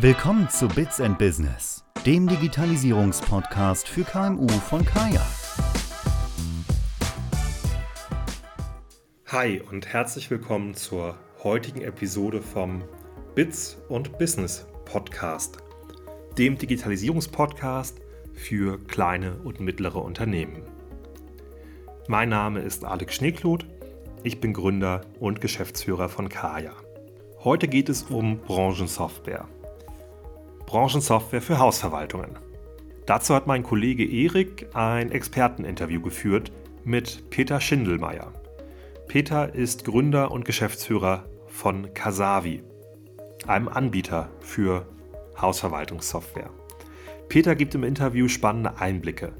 Willkommen zu Bits and Business, dem Digitalisierungspodcast für KMU von Kaya. Hi und herzlich willkommen zur heutigen Episode vom Bits und Business Podcast, dem Digitalisierungspodcast für kleine und mittlere Unternehmen. Mein Name ist Alex Schneekloth, ich bin Gründer und Geschäftsführer von Kaya. Heute geht es um Branchensoftware. Branchensoftware für Hausverwaltungen. Dazu hat mein Kollege Erik ein Experteninterview geführt mit Peter Schindelmeier. Peter ist Gründer und Geschäftsführer von Kasavi, einem Anbieter für Hausverwaltungssoftware. Peter gibt im Interview spannende Einblicke,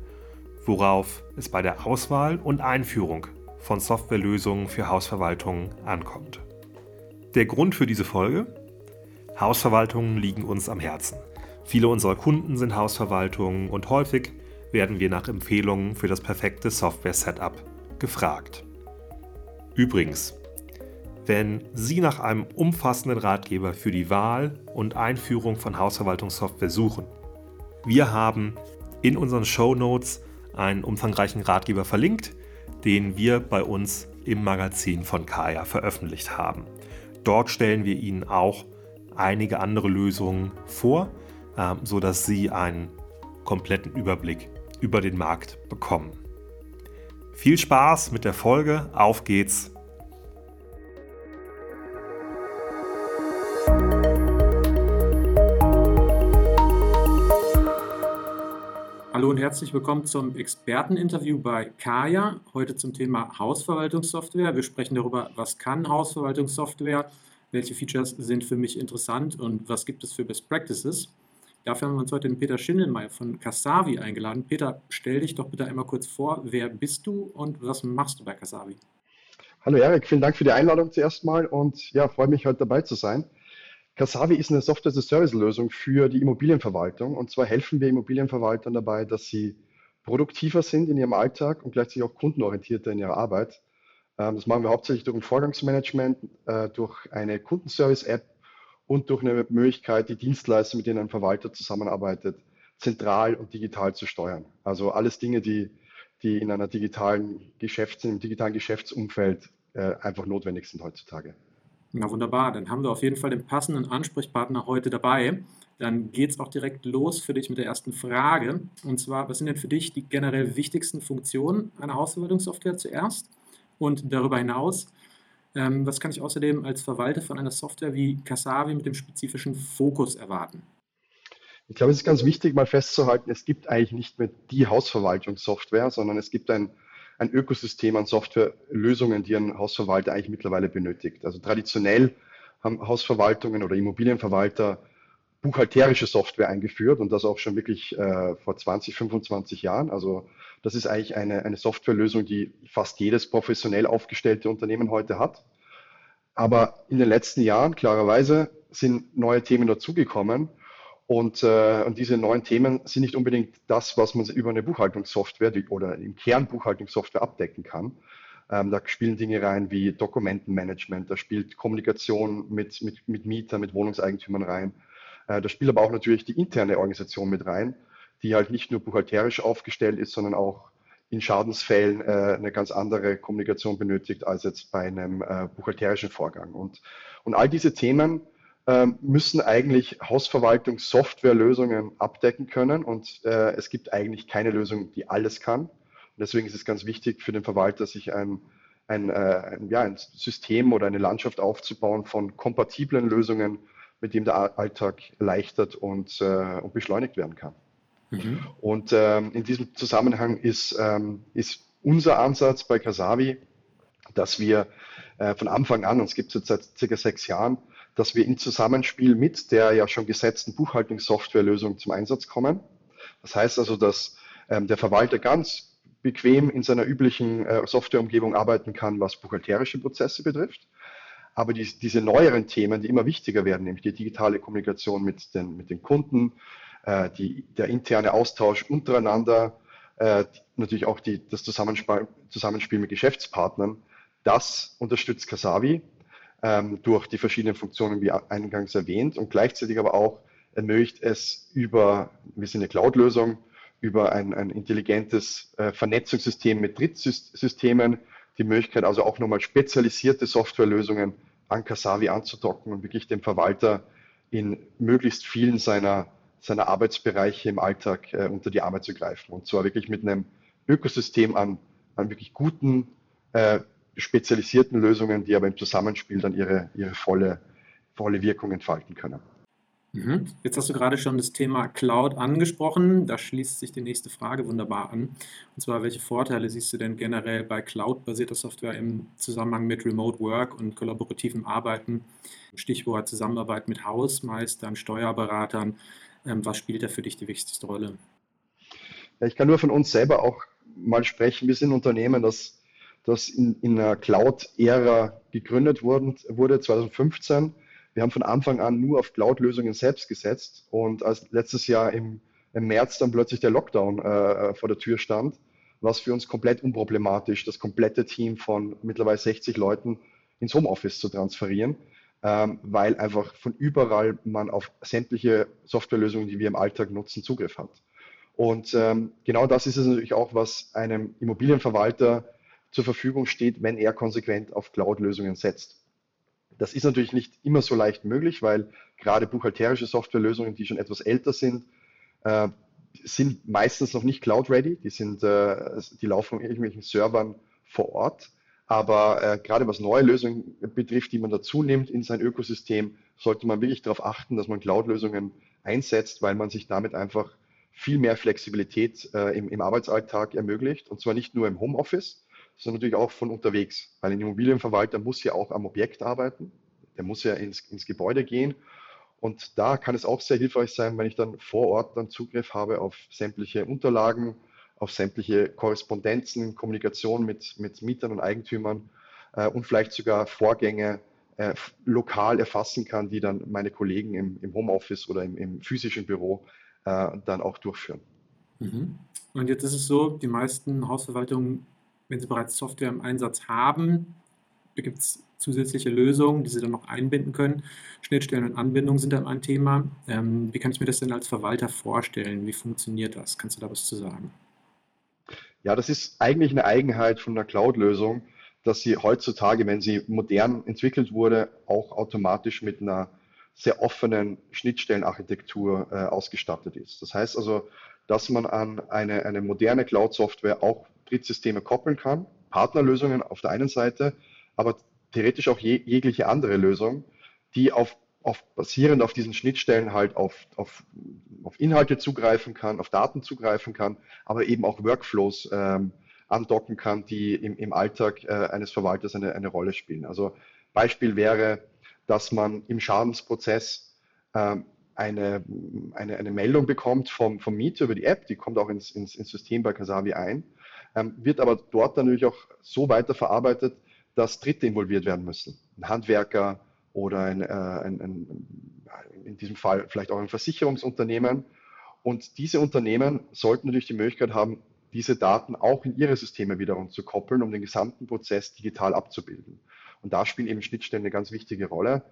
worauf es bei der Auswahl und Einführung von Softwarelösungen für Hausverwaltungen ankommt. Der Grund für diese Folge? Hausverwaltungen liegen uns am Herzen. Viele unserer Kunden sind Hausverwaltungen und häufig werden wir nach Empfehlungen für das perfekte Software-Setup gefragt. Übrigens, wenn Sie nach einem umfassenden Ratgeber für die Wahl und Einführung von Hausverwaltungssoftware suchen, wir haben in unseren Show Notes einen umfangreichen Ratgeber verlinkt, den wir bei uns im Magazin von Kaya veröffentlicht haben. Dort stellen wir Ihnen auch einige andere Lösungen vor, äh, sodass Sie einen kompletten Überblick über den Markt bekommen. Viel Spaß mit der Folge, auf geht's! Hallo und herzlich willkommen zum Experteninterview bei Kaya. Heute zum Thema Hausverwaltungssoftware. Wir sprechen darüber, was kann Hausverwaltungssoftware, welche Features sind für mich interessant und was gibt es für Best Practices. Dafür haben wir uns heute den Peter Schindelmeier von Kasavi eingeladen. Peter, stell dich doch bitte einmal kurz vor. Wer bist du und was machst du bei Kasavi? Hallo Erik, vielen Dank für die Einladung zuerst mal und ja, freue mich heute dabei zu sein. Kasavi ist eine Software-as-a-Service-Lösung für die Immobilienverwaltung. Und zwar helfen wir Immobilienverwaltern dabei, dass sie produktiver sind in ihrem Alltag und gleichzeitig auch kundenorientierter in ihrer Arbeit. Ähm, das machen wir hauptsächlich durch ein Vorgangsmanagement, äh, durch eine Kundenservice-App und durch eine Möglichkeit, die Dienstleister, mit denen ein Verwalter zusammenarbeitet, zentral und digital zu steuern. Also alles Dinge, die, die in einer digitalen Geschäfts-, im digitalen Geschäftsumfeld äh, einfach notwendig sind heutzutage. Na wunderbar, dann haben wir auf jeden Fall den passenden Ansprechpartner heute dabei. Dann geht es auch direkt los für dich mit der ersten Frage. Und zwar, was sind denn für dich die generell wichtigsten Funktionen einer Hausverwaltungssoftware zuerst? Und darüber hinaus, ähm, was kann ich außerdem als Verwalter von einer Software wie Kasavi mit dem spezifischen Fokus erwarten? Ich glaube, es ist ganz wichtig, mal festzuhalten, es gibt eigentlich nicht mehr die Hausverwaltungssoftware, sondern es gibt ein ein Ökosystem an Softwarelösungen, die ein Hausverwalter eigentlich mittlerweile benötigt. Also traditionell haben Hausverwaltungen oder Immobilienverwalter buchhalterische Software eingeführt und das auch schon wirklich äh, vor 20, 25 Jahren. Also das ist eigentlich eine, eine Softwarelösung, die fast jedes professionell aufgestellte Unternehmen heute hat. Aber in den letzten Jahren, klarerweise, sind neue Themen dazugekommen und, äh, und diese neuen Themen sind nicht unbedingt das, was man über eine Buchhaltungssoftware oder im Kern Buchhaltungssoftware abdecken kann. Ähm, da spielen Dinge rein wie Dokumentenmanagement, da spielt Kommunikation mit, mit, mit Mietern, mit Wohnungseigentümern rein. Äh, da spielt aber auch natürlich die interne Organisation mit rein, die halt nicht nur buchhalterisch aufgestellt ist, sondern auch in Schadensfällen äh, eine ganz andere Kommunikation benötigt als jetzt bei einem äh, buchhalterischen Vorgang. Und, und all diese Themen ähm, müssen eigentlich Hausverwaltungssoftwarelösungen abdecken können und äh, es gibt eigentlich keine Lösung, die alles kann. Und deswegen ist es ganz wichtig für den Verwalter, sich ein, ein, ein, ja, ein System oder eine Landschaft aufzubauen von kompatiblen Lösungen, mit dem der Alltag erleichtert und, äh, und beschleunigt werden kann. Mhm. Und ähm, in diesem Zusammenhang ist, ähm, ist unser Ansatz bei Kasavi, dass wir äh, von Anfang an, und es gibt es jetzt seit circa sechs Jahren, dass wir im Zusammenspiel mit der ja schon gesetzten Buchhaltungssoftwarelösung zum Einsatz kommen. Das heißt also, dass ähm, der Verwalter ganz bequem in seiner üblichen äh, Softwareumgebung arbeiten kann, was buchhalterische Prozesse betrifft. Aber die, diese neueren Themen, die immer wichtiger werden, nämlich die digitale Kommunikation mit den, mit den Kunden, äh, die, der interne Austausch untereinander, äh, natürlich auch die, das Zusammenspiel, Zusammenspiel mit Geschäftspartnern, das unterstützt Kasavi ähm, durch die verschiedenen Funktionen, wie eingangs erwähnt, und gleichzeitig aber auch ermöglicht es über, wir sind eine Cloud-Lösung, über ein, ein intelligentes äh, Vernetzungssystem mit Drittsystemen, die Möglichkeit also auch nochmal spezialisierte Softwarelösungen an Kasavi anzudocken und wirklich dem Verwalter in möglichst vielen seiner, seiner Arbeitsbereiche im Alltag äh, unter die Arme zu greifen. Und zwar wirklich mit einem Ökosystem an, an wirklich guten, äh, spezialisierten Lösungen, die aber im Zusammenspiel dann ihre, ihre volle, volle Wirkung entfalten können. Mhm. Jetzt hast du gerade schon das Thema Cloud angesprochen. Da schließt sich die nächste Frage wunderbar an. Und zwar, welche Vorteile siehst du denn generell bei Cloud-basierter Software im Zusammenhang mit Remote Work und kollaborativem Arbeiten? Stichwort Zusammenarbeit mit Hausmeistern, Steuerberatern. Ähm, was spielt da für dich die wichtigste Rolle? Ja, ich kann nur von uns selber auch mal sprechen. Wir sind ein Unternehmen, das, das in, in einer Cloud-Ära gegründet wurde, wurde 2015 wir haben von Anfang an nur auf Cloud-Lösungen selbst gesetzt und als letztes Jahr im, im März dann plötzlich der Lockdown äh, vor der Tür stand, war es für uns komplett unproblematisch, das komplette Team von mittlerweile 60 Leuten ins Homeoffice zu transferieren, ähm, weil einfach von überall man auf sämtliche Softwarelösungen, die wir im Alltag nutzen, Zugriff hat. Und ähm, genau das ist es natürlich auch, was einem Immobilienverwalter zur Verfügung steht, wenn er konsequent auf Cloud-Lösungen setzt. Das ist natürlich nicht immer so leicht möglich, weil gerade buchhalterische Softwarelösungen, die schon etwas älter sind, äh, sind meistens noch nicht cloud-ready. Die, sind, äh, die laufen auf irgendwelchen Servern vor Ort. Aber äh, gerade was neue Lösungen betrifft, die man dazu nimmt in sein Ökosystem, sollte man wirklich darauf achten, dass man Cloud-Lösungen einsetzt, weil man sich damit einfach viel mehr Flexibilität äh, im, im Arbeitsalltag ermöglicht. Und zwar nicht nur im Homeoffice, sondern natürlich auch von unterwegs. Weil ein Immobilienverwalter muss ja auch am Objekt arbeiten, der muss ja ins, ins Gebäude gehen. Und da kann es auch sehr hilfreich sein, wenn ich dann vor Ort dann Zugriff habe auf sämtliche Unterlagen, auf sämtliche Korrespondenzen, Kommunikation mit, mit Mietern und Eigentümern äh, und vielleicht sogar Vorgänge äh, lokal erfassen kann, die dann meine Kollegen im, im Homeoffice oder im, im physischen Büro äh, dann auch durchführen. Mhm. Und jetzt ist es so, die meisten Hausverwaltungen wenn Sie bereits Software im Einsatz haben, gibt es zusätzliche Lösungen, die Sie dann noch einbinden können. Schnittstellen und Anbindungen sind dann ein Thema. Ähm, wie kann ich mir das denn als Verwalter vorstellen? Wie funktioniert das? Kannst du da was zu sagen? Ja, das ist eigentlich eine Eigenheit von der Cloud-Lösung, dass sie heutzutage, wenn sie modern entwickelt wurde, auch automatisch mit einer sehr offenen Schnittstellenarchitektur äh, ausgestattet ist. Das heißt also, dass man an eine, eine moderne Cloud-Software auch Drittsysteme koppeln kann, Partnerlösungen auf der einen Seite, aber theoretisch auch je, jegliche andere Lösung, die auf, auf basierend auf diesen Schnittstellen halt auf, auf, auf Inhalte zugreifen kann, auf Daten zugreifen kann, aber eben auch Workflows ähm, andocken kann, die im, im Alltag äh, eines Verwalters eine, eine Rolle spielen. Also Beispiel wäre, dass man im Schadensprozess ähm, eine, eine, eine Meldung bekommt vom, vom Mieter über die App, die kommt auch ins, ins, ins System bei Kasavi ein ähm, wird aber dort natürlich auch so weiterverarbeitet, dass Dritte involviert werden müssen. Ein Handwerker oder ein, äh, ein, ein, in diesem Fall vielleicht auch ein Versicherungsunternehmen. Und diese Unternehmen sollten natürlich die Möglichkeit haben, diese Daten auch in ihre Systeme wiederum zu koppeln, um den gesamten Prozess digital abzubilden. Und da spielen eben Schnittstellen eine ganz wichtige Rolle,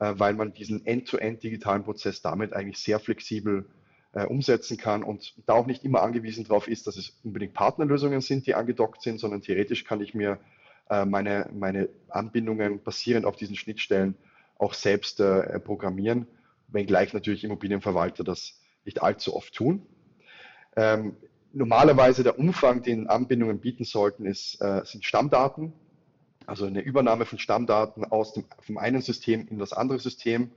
äh, weil man diesen end-to-end digitalen Prozess damit eigentlich sehr flexibel äh, umsetzen kann und da auch nicht immer angewiesen darauf ist, dass es unbedingt Partnerlösungen sind, die angedockt sind, sondern theoretisch kann ich mir äh, meine, meine Anbindungen basierend auf diesen Schnittstellen auch selbst äh, programmieren, wenngleich natürlich Immobilienverwalter das nicht allzu oft tun. Ähm, normalerweise der Umfang, den Anbindungen bieten sollten, ist, äh, sind Stammdaten, also eine Übernahme von Stammdaten aus dem vom einen System in das andere System,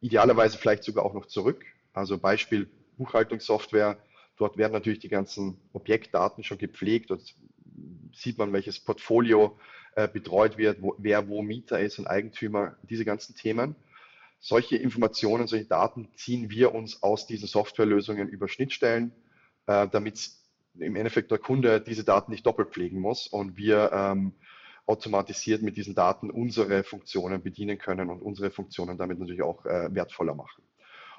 idealerweise vielleicht sogar auch noch zurück. Also Beispiel Buchhaltungssoftware. Dort werden natürlich die ganzen Objektdaten schon gepflegt. Dort sieht man, welches Portfolio äh, betreut wird, wo, wer wo Mieter ist und Eigentümer, diese ganzen Themen. Solche Informationen, solche Daten ziehen wir uns aus diesen Softwarelösungen über Schnittstellen, äh, damit im Endeffekt der Kunde diese Daten nicht doppelt pflegen muss und wir ähm, automatisiert mit diesen Daten unsere Funktionen bedienen können und unsere Funktionen damit natürlich auch äh, wertvoller machen.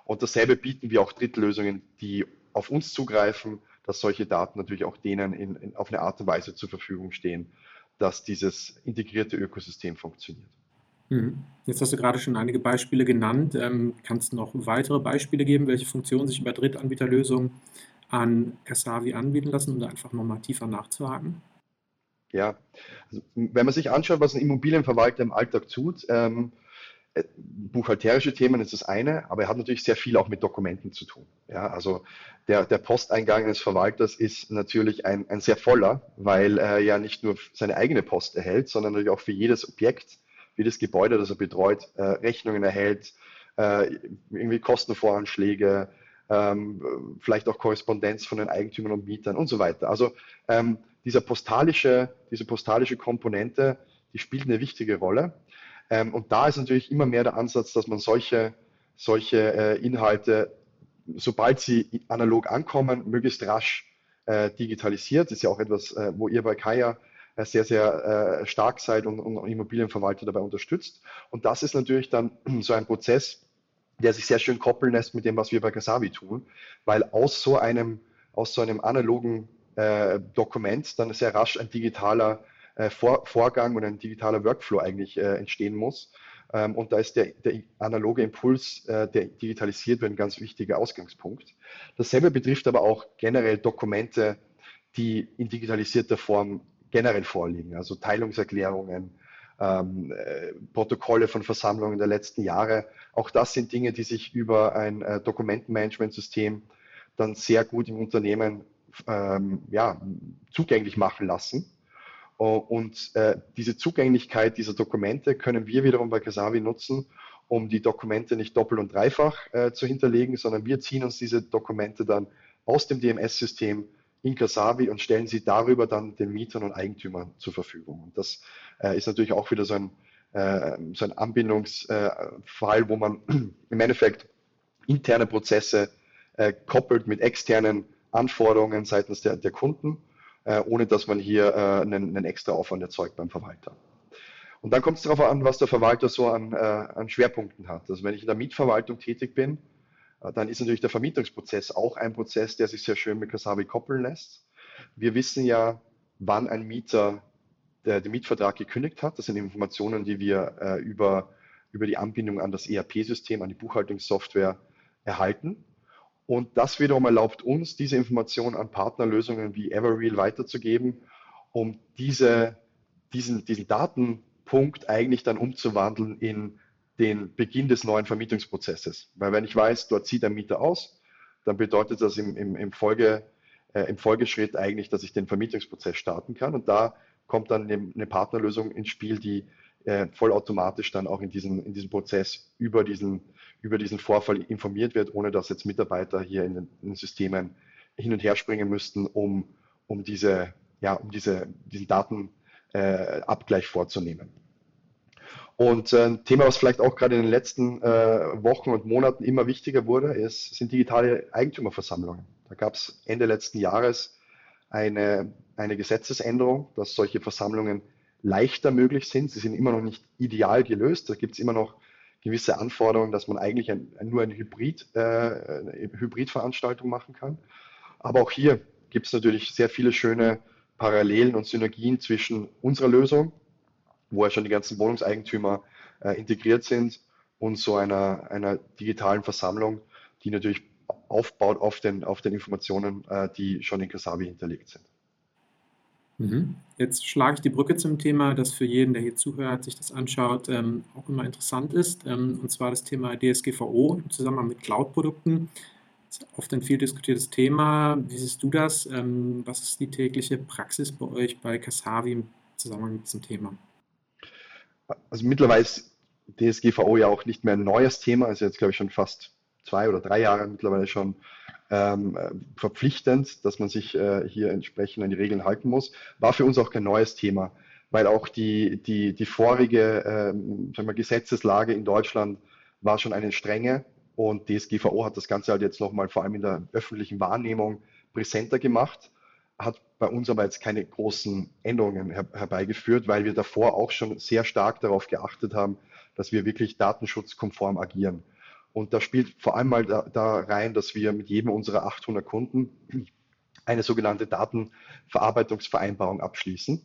Und dasselbe bieten wir auch Drittlösungen, die auf uns zugreifen, dass solche Daten natürlich auch denen in, in, auf eine Art und Weise zur Verfügung stehen, dass dieses integrierte Ökosystem funktioniert. Mhm. Jetzt hast du gerade schon einige Beispiele genannt. Ähm, kannst du noch weitere Beispiele geben, welche Funktionen sich über Drittanbieterlösungen an Kasavi anbieten lassen, da einfach nochmal tiefer nachzuhaken? Ja, also, wenn man sich anschaut, was ein Immobilienverwalter im Alltag tut, ähm, äh, buchhalterische Themen ist das eine, aber er hat natürlich sehr viel auch mit Dokumenten zu tun. Ja, also der, der Posteingang eines Verwalters ist natürlich ein, ein sehr voller, weil er ja nicht nur seine eigene Post erhält, sondern natürlich auch für jedes Objekt, jedes Gebäude, das er betreut, äh, Rechnungen erhält, äh, irgendwie Kostenvoranschläge, ähm, vielleicht auch Korrespondenz von den Eigentümern und Mietern und so weiter. Also ähm, dieser postalische, diese postalische Komponente, die spielt eine wichtige Rolle. Ähm, und da ist natürlich immer mehr der Ansatz, dass man solche, solche äh, Inhalte, sobald sie analog ankommen, möglichst rasch äh, digitalisiert. Das ist ja auch etwas, äh, wo ihr bei Kaya äh, sehr, sehr äh, stark seid und, und Immobilienverwalter dabei unterstützt. Und das ist natürlich dann so ein Prozess, der sich sehr schön koppeln lässt mit dem, was wir bei Kasavi tun, weil aus so einem, aus so einem analogen äh, Dokument dann sehr rasch ein digitaler äh, Vor Vorgang und ein digitaler Workflow eigentlich äh, entstehen muss. Ähm, und da ist der, der analoge Impuls, äh, der digitalisiert wird, ein ganz wichtiger Ausgangspunkt. Dasselbe betrifft aber auch generell Dokumente, die in digitalisierter Form generell vorliegen, also Teilungserklärungen, ähm, äh, Protokolle von Versammlungen der letzten Jahre. Auch das sind Dinge, die sich über ein äh, Dokumentenmanagementsystem dann sehr gut im Unternehmen ähm, ja, zugänglich machen lassen. Und äh, diese Zugänglichkeit dieser Dokumente können wir wiederum bei Kasavi nutzen, um die Dokumente nicht doppelt und dreifach äh, zu hinterlegen, sondern wir ziehen uns diese Dokumente dann aus dem DMS-System in Kasavi und stellen sie darüber dann den Mietern und Eigentümern zur Verfügung. Und das äh, ist natürlich auch wieder so ein, äh, so ein Anbindungsfall, wo man im Endeffekt interne Prozesse äh, koppelt mit externen Anforderungen seitens der, der Kunden äh, ohne dass man hier äh, einen, einen extra Aufwand erzeugt beim Verwalter. Und dann kommt es darauf an, was der Verwalter so an, äh, an Schwerpunkten hat. Also wenn ich in der Mietverwaltung tätig bin, dann ist natürlich der Vermietungsprozess auch ein Prozess, der sich sehr schön mit Kasabi koppeln lässt. Wir wissen ja, wann ein Mieter der, den Mietvertrag gekündigt hat. Das sind Informationen, die wir äh, über, über die Anbindung an das ERP-System, an die Buchhaltungssoftware erhalten. Und das wiederum erlaubt uns, diese Informationen an Partnerlösungen wie Everreal weiterzugeben, um diese, diesen, diesen Datenpunkt eigentlich dann umzuwandeln in den Beginn des neuen Vermietungsprozesses. Weil wenn ich weiß, dort zieht ein Mieter aus, dann bedeutet das im, im, im, Folge, äh, im Folgeschritt eigentlich, dass ich den Vermietungsprozess starten kann. Und da kommt dann eine, eine Partnerlösung ins Spiel, die äh, vollautomatisch dann auch in diesem, in diesem Prozess über diesen, über diesen Vorfall informiert wird, ohne dass jetzt Mitarbeiter hier in den, in den Systemen hin und her springen müssten, um, um, diese, ja, um diese, diesen Datenabgleich äh, vorzunehmen. Und äh, ein Thema, was vielleicht auch gerade in den letzten äh, Wochen und Monaten immer wichtiger wurde, ist, sind digitale Eigentümerversammlungen. Da gab es Ende letzten Jahres eine, eine Gesetzesänderung, dass solche Versammlungen leichter möglich sind. Sie sind immer noch nicht ideal gelöst. Da gibt es immer noch gewisse Anforderungen, dass man eigentlich ein, nur eine Hybrid, äh, eine Hybridveranstaltung machen kann. Aber auch hier gibt es natürlich sehr viele schöne Parallelen und Synergien zwischen unserer Lösung, wo ja schon die ganzen Wohnungseigentümer äh, integriert sind, und so einer, einer digitalen Versammlung, die natürlich aufbaut auf den, auf den Informationen, äh, die schon in Kasabi hinterlegt sind. Mhm. Jetzt schlage ich die Brücke zum Thema, das für jeden, der hier zuhört, sich das anschaut, ähm, auch immer interessant ist, ähm, und zwar das Thema DSGVO im Zusammenhang mit Cloud-Produkten. Das ist oft ein viel diskutiertes Thema. Wie siehst du das? Ähm, was ist die tägliche Praxis bei euch bei Kasavi im Zusammenhang mit diesem Thema? Also mittlerweile ist DSGVO ja auch nicht mehr ein neues Thema, also jetzt glaube ich schon fast zwei oder drei Jahre mittlerweile schon ähm, verpflichtend, dass man sich äh, hier entsprechend an die Regeln halten muss. War für uns auch kein neues Thema, weil auch die, die, die vorige ähm, wir, Gesetzeslage in Deutschland war schon eine strenge und DSGVO hat das Ganze halt jetzt nochmal vor allem in der öffentlichen Wahrnehmung präsenter gemacht, hat bei uns aber jetzt keine großen Änderungen her herbeigeführt, weil wir davor auch schon sehr stark darauf geachtet haben, dass wir wirklich datenschutzkonform agieren. Und da spielt vor allem mal da, da rein, dass wir mit jedem unserer 800 Kunden eine sogenannte Datenverarbeitungsvereinbarung abschließen.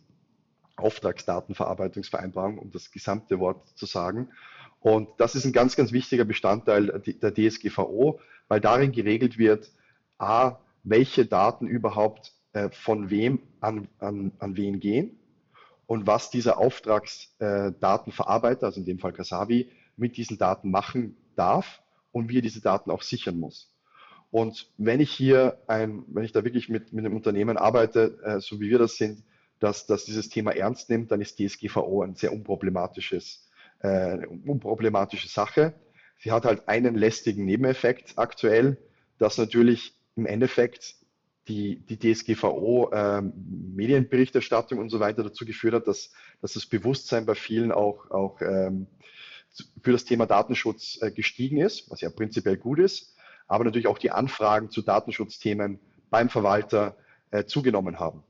Auftragsdatenverarbeitungsvereinbarung, um das gesamte Wort zu sagen. Und das ist ein ganz, ganz wichtiger Bestandteil der DSGVO, weil darin geregelt wird, a, welche Daten überhaupt äh, von wem an, an, an wen gehen und was dieser Auftragsdatenverarbeiter, also in dem Fall Kasavi, mit diesen Daten machen darf und wie er diese Daten auch sichern muss. Und wenn ich hier ein, wenn ich da wirklich mit, mit einem Unternehmen arbeite, äh, so wie wir das sind, dass, dass dieses Thema ernst nimmt, dann ist DSGVO ein sehr unproblematisches, äh, unproblematische Sache. Sie hat halt einen lästigen Nebeneffekt aktuell, dass natürlich im Endeffekt die, die DSGVO ähm, Medienberichterstattung und so weiter dazu geführt hat, dass, dass das Bewusstsein bei vielen auch, auch ähm, für das Thema Datenschutz äh, gestiegen ist, was ja prinzipiell gut ist, aber natürlich auch die Anfragen zu Datenschutzthemen beim Verwalter äh, zugenommen haben.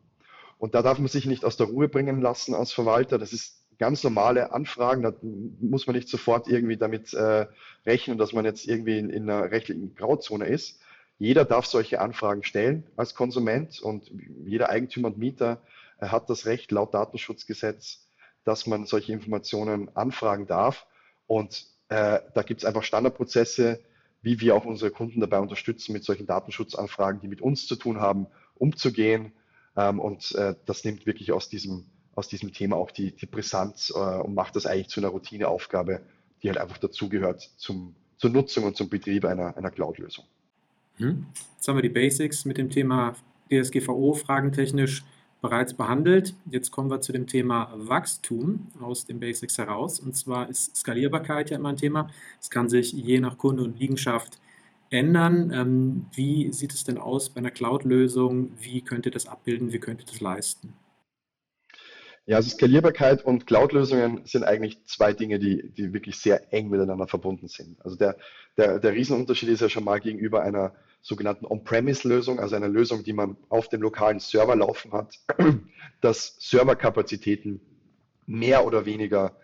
Und da darf man sich nicht aus der Ruhe bringen lassen als Verwalter. Das ist ganz normale Anfragen. Da muss man nicht sofort irgendwie damit äh, rechnen, dass man jetzt irgendwie in, in einer rechtlichen Grauzone ist. Jeder darf solche Anfragen stellen als Konsument und jeder Eigentümer und Mieter äh, hat das Recht laut Datenschutzgesetz, dass man solche Informationen anfragen darf. Und äh, da gibt es einfach Standardprozesse, wie wir auch unsere Kunden dabei unterstützen, mit solchen Datenschutzanfragen, die mit uns zu tun haben, umzugehen. Ähm, und äh, das nimmt wirklich aus diesem, aus diesem Thema auch die, die Brisanz äh, und macht das eigentlich zu einer Routineaufgabe, die halt einfach dazugehört zur Nutzung und zum Betrieb einer, einer Cloud-Lösung. Hm? Jetzt haben wir die Basics mit dem Thema DSGVO fragentechnisch bereits behandelt. Jetzt kommen wir zu dem Thema Wachstum aus den Basics heraus. Und zwar ist Skalierbarkeit ja immer ein Thema. Es kann sich je nach Kunde und Liegenschaft ändern. Ähm, wie sieht es denn aus bei einer Cloud-Lösung? Wie könnt ihr das abbilden? Wie könnt ihr das leisten? Ja, also Skalierbarkeit und Cloud-Lösungen sind eigentlich zwei Dinge, die, die wirklich sehr eng miteinander verbunden sind. Also der, der, der Riesenunterschied ist ja schon mal gegenüber einer sogenannten On-Premise-Lösung, also einer Lösung, die man auf dem lokalen Server laufen hat, dass Serverkapazitäten mehr oder weniger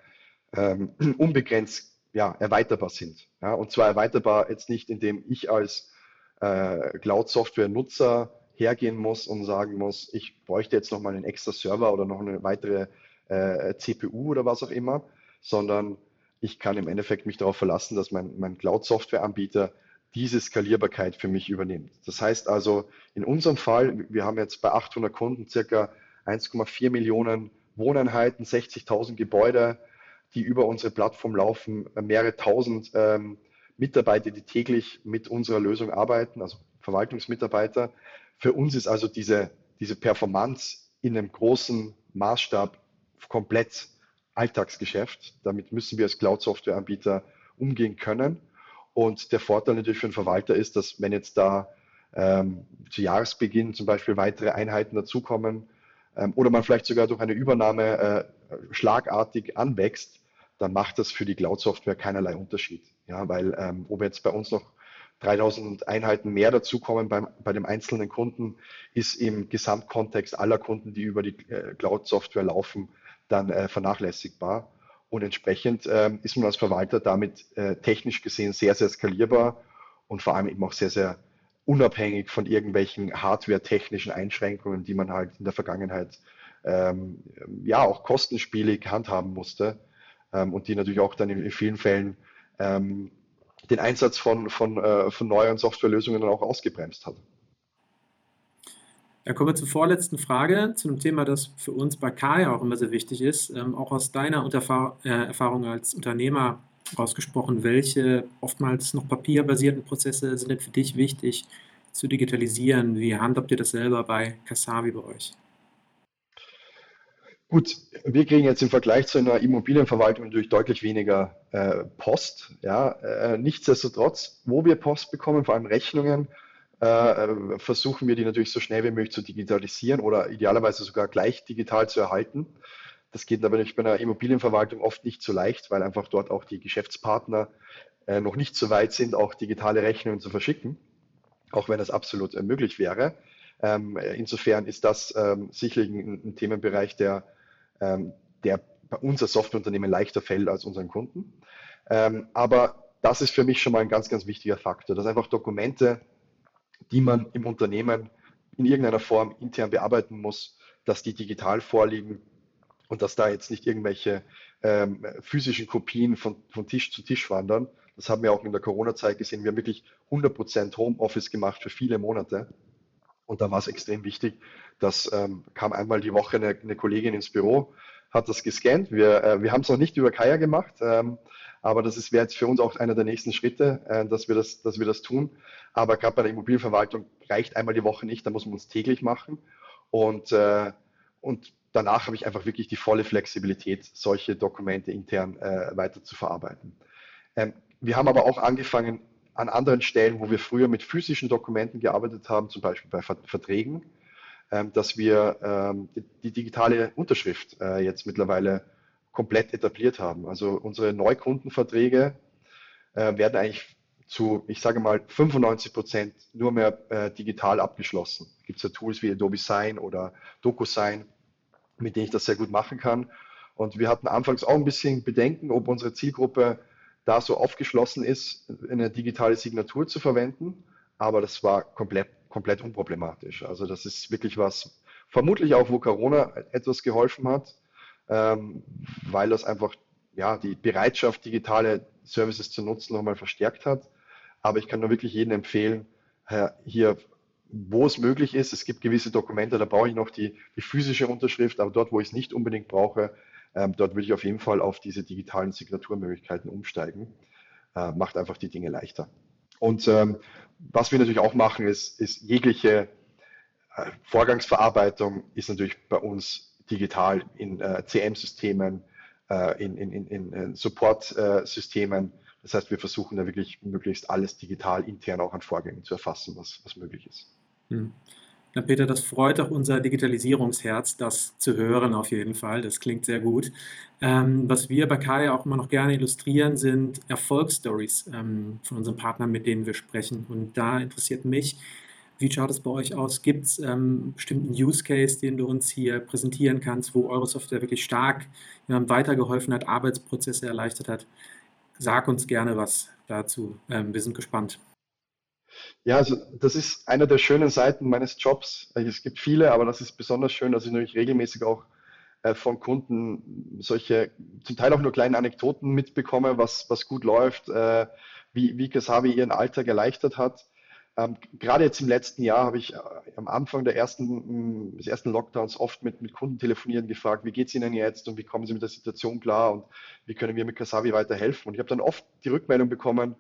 ähm, unbegrenzt ja, erweiterbar sind. Ja, und zwar erweiterbar jetzt nicht, indem ich als äh, Cloud-Software-Nutzer hergehen muss und sagen muss, ich bräuchte jetzt noch mal einen extra Server oder noch eine weitere äh, CPU oder was auch immer, sondern ich kann im Endeffekt mich darauf verlassen, dass mein, mein Cloud-Software-Anbieter diese Skalierbarkeit für mich übernimmt. Das heißt also, in unserem Fall, wir haben jetzt bei 800 Kunden circa 1,4 Millionen Wohneinheiten, 60.000 Gebäude, die über unsere Plattform laufen, mehrere tausend ähm, Mitarbeiter, die täglich mit unserer Lösung arbeiten, also Verwaltungsmitarbeiter. Für uns ist also diese, diese Performance in einem großen Maßstab komplett Alltagsgeschäft. Damit müssen wir als Cloud-Software-Anbieter umgehen können. Und der Vorteil natürlich für den Verwalter ist, dass wenn jetzt da ähm, zu Jahresbeginn zum Beispiel weitere Einheiten dazukommen ähm, oder man vielleicht sogar durch eine Übernahme äh, schlagartig anwächst, dann macht das für die Cloud-Software keinerlei Unterschied. Ja, weil ähm, ob jetzt bei uns noch 3000 Einheiten mehr dazukommen beim, bei dem einzelnen Kunden, ist im Gesamtkontext aller Kunden, die über die äh, Cloud-Software laufen, dann äh, vernachlässigbar. Und entsprechend äh, ist man als Verwalter damit äh, technisch gesehen sehr, sehr skalierbar und vor allem eben auch sehr, sehr unabhängig von irgendwelchen hardware-technischen Einschränkungen, die man halt in der Vergangenheit ähm, ja auch kostenspielig handhaben musste ähm, und die natürlich auch dann in, in vielen Fällen ähm, den Einsatz von, von, äh, von neuen Softwarelösungen dann auch ausgebremst hat. Dann kommen wir zur vorletzten Frage, zu einem Thema, das für uns bei Kaya auch immer sehr wichtig ist. Ähm, auch aus deiner Unterfahr äh, Erfahrung als Unternehmer ausgesprochen, welche oftmals noch papierbasierten Prozesse sind denn für dich wichtig zu digitalisieren? Wie handhabt ihr das selber bei Kasavi bei euch? Gut, wir kriegen jetzt im Vergleich zu einer Immobilienverwaltung natürlich deutlich weniger äh, Post. Ja, äh, nichtsdestotrotz, wo wir Post bekommen, vor allem Rechnungen, äh, versuchen wir die natürlich so schnell wie möglich zu digitalisieren oder idealerweise sogar gleich digital zu erhalten. Das geht aber nicht bei einer Immobilienverwaltung oft nicht so leicht, weil einfach dort auch die Geschäftspartner äh, noch nicht so weit sind, auch digitale Rechnungen zu verschicken, auch wenn das absolut äh, möglich wäre. Ähm, insofern ist das ähm, sicherlich ein, ein Themenbereich, der der bei uns als Softwareunternehmen leichter fällt als unseren Kunden. Ähm, aber das ist für mich schon mal ein ganz, ganz wichtiger Faktor, dass einfach Dokumente, die man im Unternehmen in irgendeiner Form intern bearbeiten muss, dass die digital vorliegen und dass da jetzt nicht irgendwelche ähm, physischen Kopien von, von Tisch zu Tisch wandern. Das haben wir auch in der Corona-Zeit gesehen. Wir haben wirklich 100% Homeoffice gemacht für viele Monate. Und da war es extrem wichtig, dass ähm, kam einmal die Woche eine, eine, Kollegin ins Büro, hat das gescannt. Wir, äh, wir haben es noch nicht über Kaya gemacht, ähm, aber das wäre jetzt für uns auch einer der nächsten Schritte, äh, dass, wir das, dass wir das tun. Aber gerade bei der Immobilienverwaltung reicht einmal die Woche nicht, da muss man es täglich machen. Und, äh, und danach habe ich einfach wirklich die volle Flexibilität, solche Dokumente intern äh, weiter zu verarbeiten. Ähm, wir haben aber auch angefangen an anderen Stellen, wo wir früher mit physischen Dokumenten gearbeitet haben, zum Beispiel bei Verträgen, ähm, dass wir ähm, die, digitale Unterschrift äh, jetzt mittlerweile komplett etabliert haben. Also unsere Neukundenverträge äh, werden eigentlich zu, ich sage mal, 95 Prozent nur mehr äh, digital abgeschlossen. Es gibt ja Tools wie Adobe Sign oder DocuSign, mit denen ich das sehr gut machen kann. Und wir hatten anfangs auch ein bisschen Bedenken, ob unsere Zielgruppe da so aufgeschlossen ist, eine digitale Signatur zu verwenden. Aber das war komplett, komplett unproblematisch. Also das ist wirklich was, vermutlich auch, wo Corona etwas geholfen hat, ähm, weil das einfach ja, die Bereitschaft, digitale Services zu nutzen, nochmal verstärkt hat. Aber ich kann nur wirklich jedem empfehlen, hier, wo es möglich ist, es gibt gewisse Dokumente, da brauche ich noch die, die physische Unterschrift, aber dort, wo ich es nicht unbedingt brauche, ähm, dort würde ich auf jeden Fall auf diese digitalen Signaturmöglichkeiten umsteigen. Äh, macht einfach die Dinge leichter. Und ähm, was wir natürlich auch machen, ist, ist jegliche äh, Vorgangsverarbeitung ist natürlich bei uns digital in äh, CM-Systemen, äh, in, in, in, in Support-Systemen. Das heißt, wir versuchen da wirklich möglichst alles digital intern auch an Vorgängen zu erfassen, was, was möglich ist. Hm. Na Peter, das freut auch unser Digitalisierungsherz, das zu hören auf jeden Fall. Das klingt sehr gut. Ähm, was wir bei Kaya auch immer noch gerne illustrieren, sind Erfolgsstories ähm, von unseren Partnern, mit denen wir sprechen. Und da interessiert mich, wie schaut es bei euch aus? Gibt es ähm, bestimmten Use Case, den du uns hier präsentieren kannst, wo eure Software wirklich stark jemandem weitergeholfen hat, Arbeitsprozesse erleichtert hat? Sag uns gerne was dazu. Ähm, wir sind gespannt. Ja, also das ist einer der schönen Seiten meines Jobs. Es gibt viele, aber das ist besonders schön, dass ich natürlich regelmäßig auch äh, von Kunden solche, zum Teil auch nur kleine Anekdoten mitbekomme, was, was gut läuft, äh, wie, wie Kasabi ihren Alltag erleichtert hat. Ähm, gerade jetzt im letzten Jahr habe ich äh, am Anfang der ersten, des ersten Lockdowns oft mit, mit Kunden telefonieren gefragt, wie geht es Ihnen jetzt und wie kommen Sie mit der Situation klar und wie können wir mit Kasabi weiterhelfen. Und ich habe dann oft die Rückmeldung bekommen,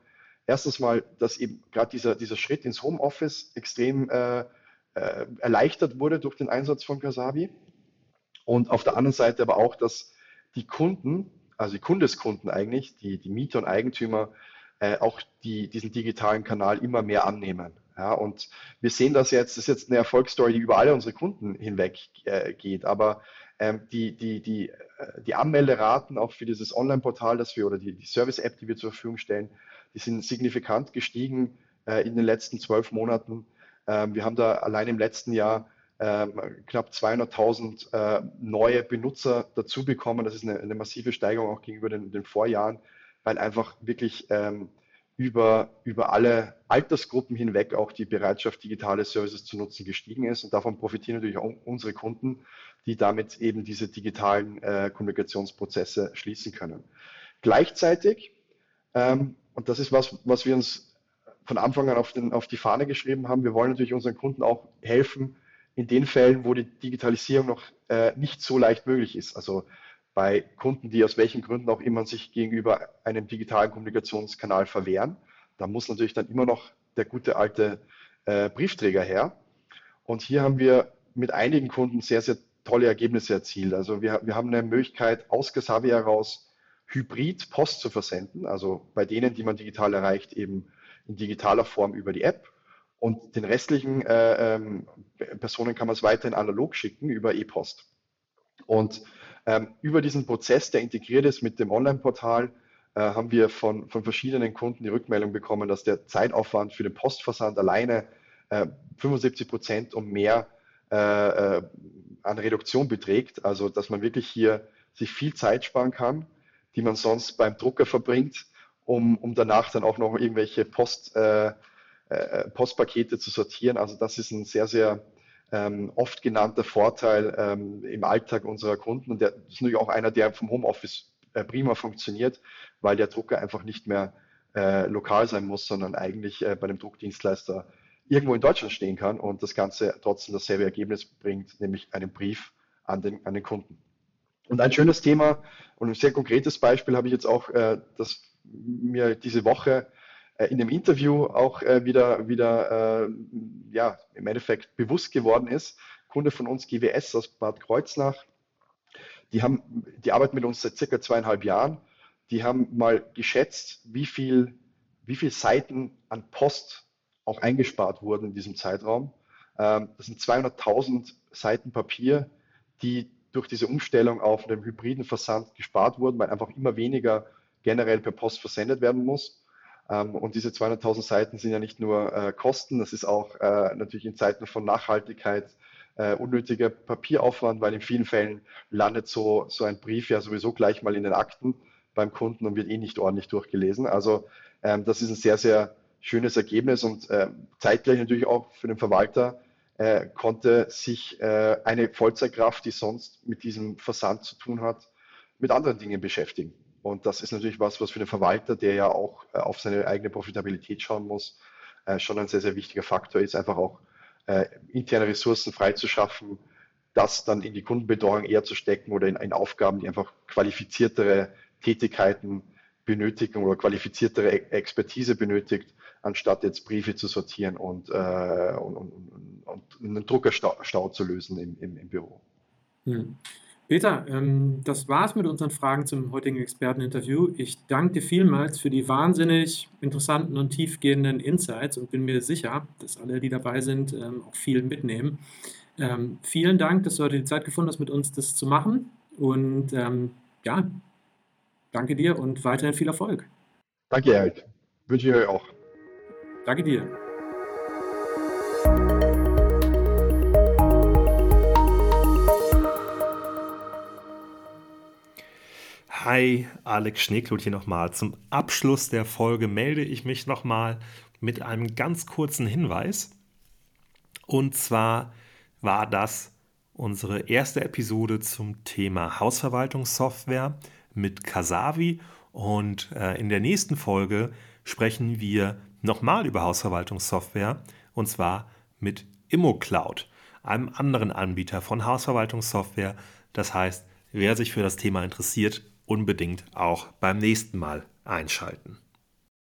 erstens mal, dass eben gerade dieser, dieser Schritt ins Homeoffice extrem äh, äh, erleichtert wurde durch den Einsatz von Kasabi. Und auf der anderen Seite aber auch, dass die Kunden, also die Kundeskunden eigentlich, die, die Mieter und Eigentümer, äh, auch die, diesen digitalen Kanal immer mehr annehmen. Ja, und wir sehen das jetzt, das ist jetzt eine Erfolgsstory, die über alle unsere Kunden hinweg äh, geht, aber ähm, die, die, die, äh, die Anmelderaten auch für dieses Online-Portal, das wir oder die, die Service-App, die wir zur Verfügung stellen, die sind signifikant gestiegen äh, in den letzten zwölf Monaten. Ähm, wir haben da allein im letzten Jahr ähm, knapp 200.000 äh, neue Benutzer dazu bekommen. Das ist eine, eine massive Steigerung auch gegenüber den, den Vorjahren, weil einfach wirklich ähm, über, über alle Altersgruppen hinweg auch die Bereitschaft, digitale Services zu nutzen, gestiegen ist. Und davon profitieren natürlich auch unsere Kunden, die damit eben diese digitalen äh, Kommunikationsprozesse schließen können. Gleichzeitig ähm, und das ist was, was wir uns von Anfang an auf, den, auf die Fahne geschrieben haben. Wir wollen natürlich unseren Kunden auch helfen in den Fällen, wo die Digitalisierung noch äh, nicht so leicht möglich ist. Also bei Kunden, die aus welchen Gründen auch immer sich gegenüber einem digitalen Kommunikationskanal verwehren. Da muss natürlich dann immer noch der gute alte äh, Briefträger her. Und hier haben wir mit einigen Kunden sehr, sehr tolle Ergebnisse erzielt. Also wir, wir haben eine Möglichkeit aus Gasavi heraus hybrid Post zu versenden, also bei denen, die man digital erreicht, eben in digitaler Form über die App. Und den restlichen äh, ähm, Personen kann man es weiterhin analog schicken über E-Post. Und ähm, über diesen Prozess, der integriert ist mit dem Online-Portal, äh, haben wir von, von verschiedenen Kunden die Rückmeldung bekommen, dass der Zeitaufwand für den Postversand alleine äh, 75 Prozent und mehr äh, äh, an Reduktion beträgt. Also dass man wirklich hier sich viel Zeit sparen kann die man sonst beim Drucker verbringt, um, um danach dann auch noch irgendwelche Post, äh, äh, Postpakete zu sortieren. Also das ist ein sehr, sehr ähm, oft genannter Vorteil ähm, im Alltag unserer Kunden. Und der ist natürlich auch einer, der vom Homeoffice äh, prima funktioniert, weil der Drucker einfach nicht mehr äh, lokal sein muss, sondern eigentlich äh, bei einem Druckdienstleister irgendwo in Deutschland stehen kann und das Ganze trotzdem dasselbe Ergebnis bringt, nämlich einen Brief an den, an den Kunden. Und ein schönes Thema und ein sehr konkretes Beispiel habe ich jetzt auch, äh, das mir diese Woche äh, in dem Interview auch äh, wieder, wieder äh, ja, im Endeffekt bewusst geworden ist. Kunde von uns, GWS aus Bad Kreuznach, die, haben, die arbeiten mit uns seit circa zweieinhalb Jahren. Die haben mal geschätzt, wie viel, wie viel Seiten an Post auch eingespart wurden in diesem Zeitraum. Ähm, das sind 200.000 Seiten Papier, die durch diese Umstellung auf einen hybriden Versand gespart wurden, weil einfach immer weniger generell per Post versendet werden muss. Ähm, und diese 200.000 Seiten sind ja nicht nur äh, Kosten, das ist auch äh, natürlich in Zeiten von Nachhaltigkeit äh, unnötiger Papieraufwand, weil in vielen Fällen landet so, so ein Brief ja sowieso gleich mal in den Akten beim Kunden und wird eh nicht ordentlich durchgelesen. Also ähm, das ist ein sehr, sehr schönes Ergebnis und äh, zeitgleich natürlich auch für den Verwalter äh, konnte sich äh, eine Vollzeitkraft, die sonst mit diesem Versand zu tun hat, mit anderen Dingen beschäftigen. Und das ist natürlich was, was für den Verwalter, der ja auch äh, auf seine eigene Profitabilität schauen muss, äh, schon ein sehr, sehr wichtiger Faktor ist, einfach auch äh, interne Ressourcen freizuschaffen, das dann in die Kundenbetreuung eher zu stecken oder in, in Aufgaben, die einfach qualifiziertere Tätigkeiten benötigen oder qualifiziertere e-, Expertise benötigt, anstatt jetzt Briefe zu sortieren und, äh, und, und, und, einen Druckerstau zu lösen im, im, im Büro. Hm. Peter, ähm, das war's mit unseren Fragen zum heutigen Experteninterview. Ich danke dir vielmals für die wahnsinnig interessanten und tiefgehenden Insights und bin mir sicher, dass alle, die dabei sind, ähm, auch viel mitnehmen. Ähm, vielen Dank, dass du heute die Zeit gefunden hast, mit uns das zu machen. Und ähm, ja, danke dir und weiterhin viel Erfolg. Danke, Eric. Wünsche ich euch auch. Danke dir. Hi, Alex Schneeklut hier nochmal. Zum Abschluss der Folge melde ich mich nochmal mit einem ganz kurzen Hinweis. Und zwar war das unsere erste Episode zum Thema Hausverwaltungssoftware mit Kasavi. Und äh, in der nächsten Folge sprechen wir nochmal über Hausverwaltungssoftware und zwar mit ImmoCloud, einem anderen Anbieter von Hausverwaltungssoftware. Das heißt, wer sich für das Thema interessiert, unbedingt auch beim nächsten Mal einschalten.